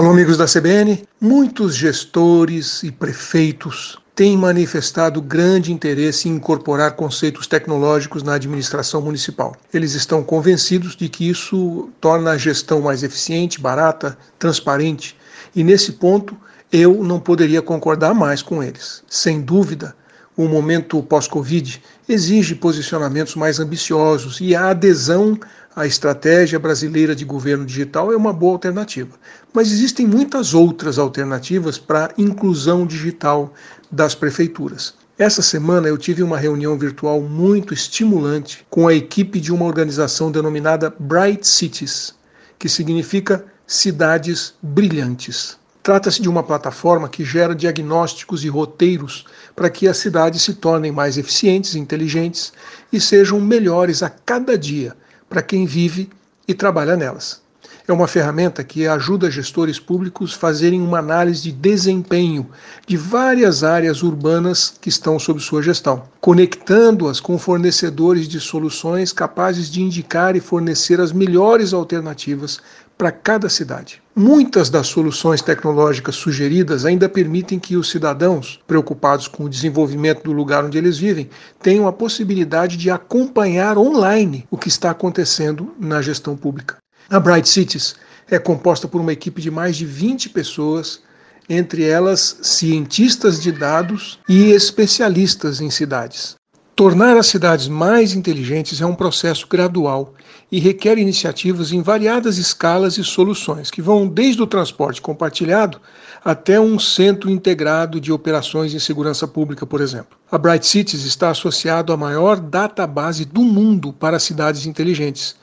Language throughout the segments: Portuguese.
Alô, amigos da CBN. Muitos gestores e prefeitos têm manifestado grande interesse em incorporar conceitos tecnológicos na administração municipal. Eles estão convencidos de que isso torna a gestão mais eficiente, barata, transparente, e nesse ponto eu não poderia concordar mais com eles. Sem dúvida, o momento pós-Covid exige posicionamentos mais ambiciosos e a adesão à estratégia brasileira de governo digital é uma boa alternativa. Mas existem muitas outras alternativas para a inclusão digital das prefeituras. Essa semana eu tive uma reunião virtual muito estimulante com a equipe de uma organização denominada Bright Cities, que significa cidades brilhantes. Trata-se de uma plataforma que gera diagnósticos e roteiros para que as cidades se tornem mais eficientes, inteligentes e sejam melhores a cada dia para quem vive e trabalha nelas. É uma ferramenta que ajuda gestores públicos a fazerem uma análise de desempenho de várias áreas urbanas que estão sob sua gestão, conectando-as com fornecedores de soluções capazes de indicar e fornecer as melhores alternativas para cada cidade. Muitas das soluções tecnológicas sugeridas ainda permitem que os cidadãos, preocupados com o desenvolvimento do lugar onde eles vivem, tenham a possibilidade de acompanhar online o que está acontecendo na gestão pública. A Bright Cities é composta por uma equipe de mais de 20 pessoas, entre elas cientistas de dados e especialistas em cidades. Tornar as cidades mais inteligentes é um processo gradual e requer iniciativas em variadas escalas e soluções, que vão desde o transporte compartilhado até um centro integrado de operações em segurança pública, por exemplo. A Bright Cities está associado à maior database do mundo para cidades inteligentes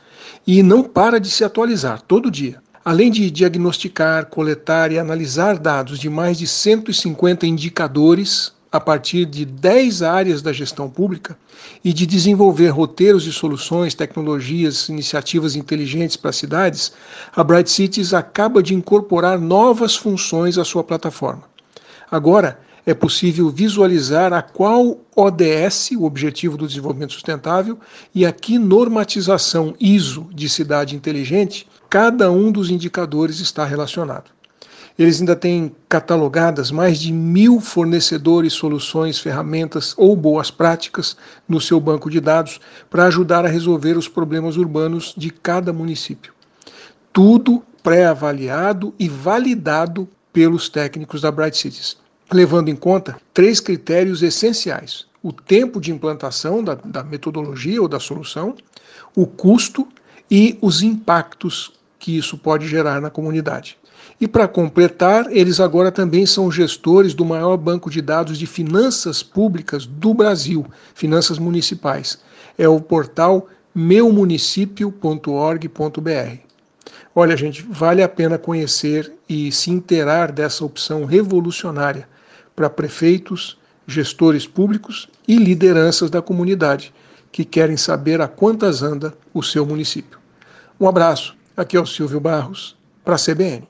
e não para de se atualizar todo dia. Além de diagnosticar, coletar e analisar dados de mais de 150 indicadores a partir de 10 áreas da gestão pública e de desenvolver roteiros e soluções, tecnologias, iniciativas inteligentes para cidades, a Bright Cities acaba de incorporar novas funções à sua plataforma. Agora, é possível visualizar a qual ODS, o Objetivo do Desenvolvimento Sustentável, e a que normatização ISO de cidade inteligente cada um dos indicadores está relacionado. Eles ainda têm catalogadas mais de mil fornecedores, soluções, ferramentas ou boas práticas no seu banco de dados para ajudar a resolver os problemas urbanos de cada município. Tudo pré-avaliado e validado pelos técnicos da Bright Cities, levando em conta três critérios essenciais: o tempo de implantação da, da metodologia ou da solução, o custo e os impactos que isso pode gerar na comunidade. E para completar, eles agora também são gestores do maior banco de dados de finanças públicas do Brasil, finanças municipais. É o portal meumunicipio.org.br. Olha, gente, vale a pena conhecer e se inteirar dessa opção revolucionária para prefeitos, gestores públicos e lideranças da comunidade que querem saber a quantas anda o seu município. Um abraço, aqui é o Silvio Barros, para a CBN.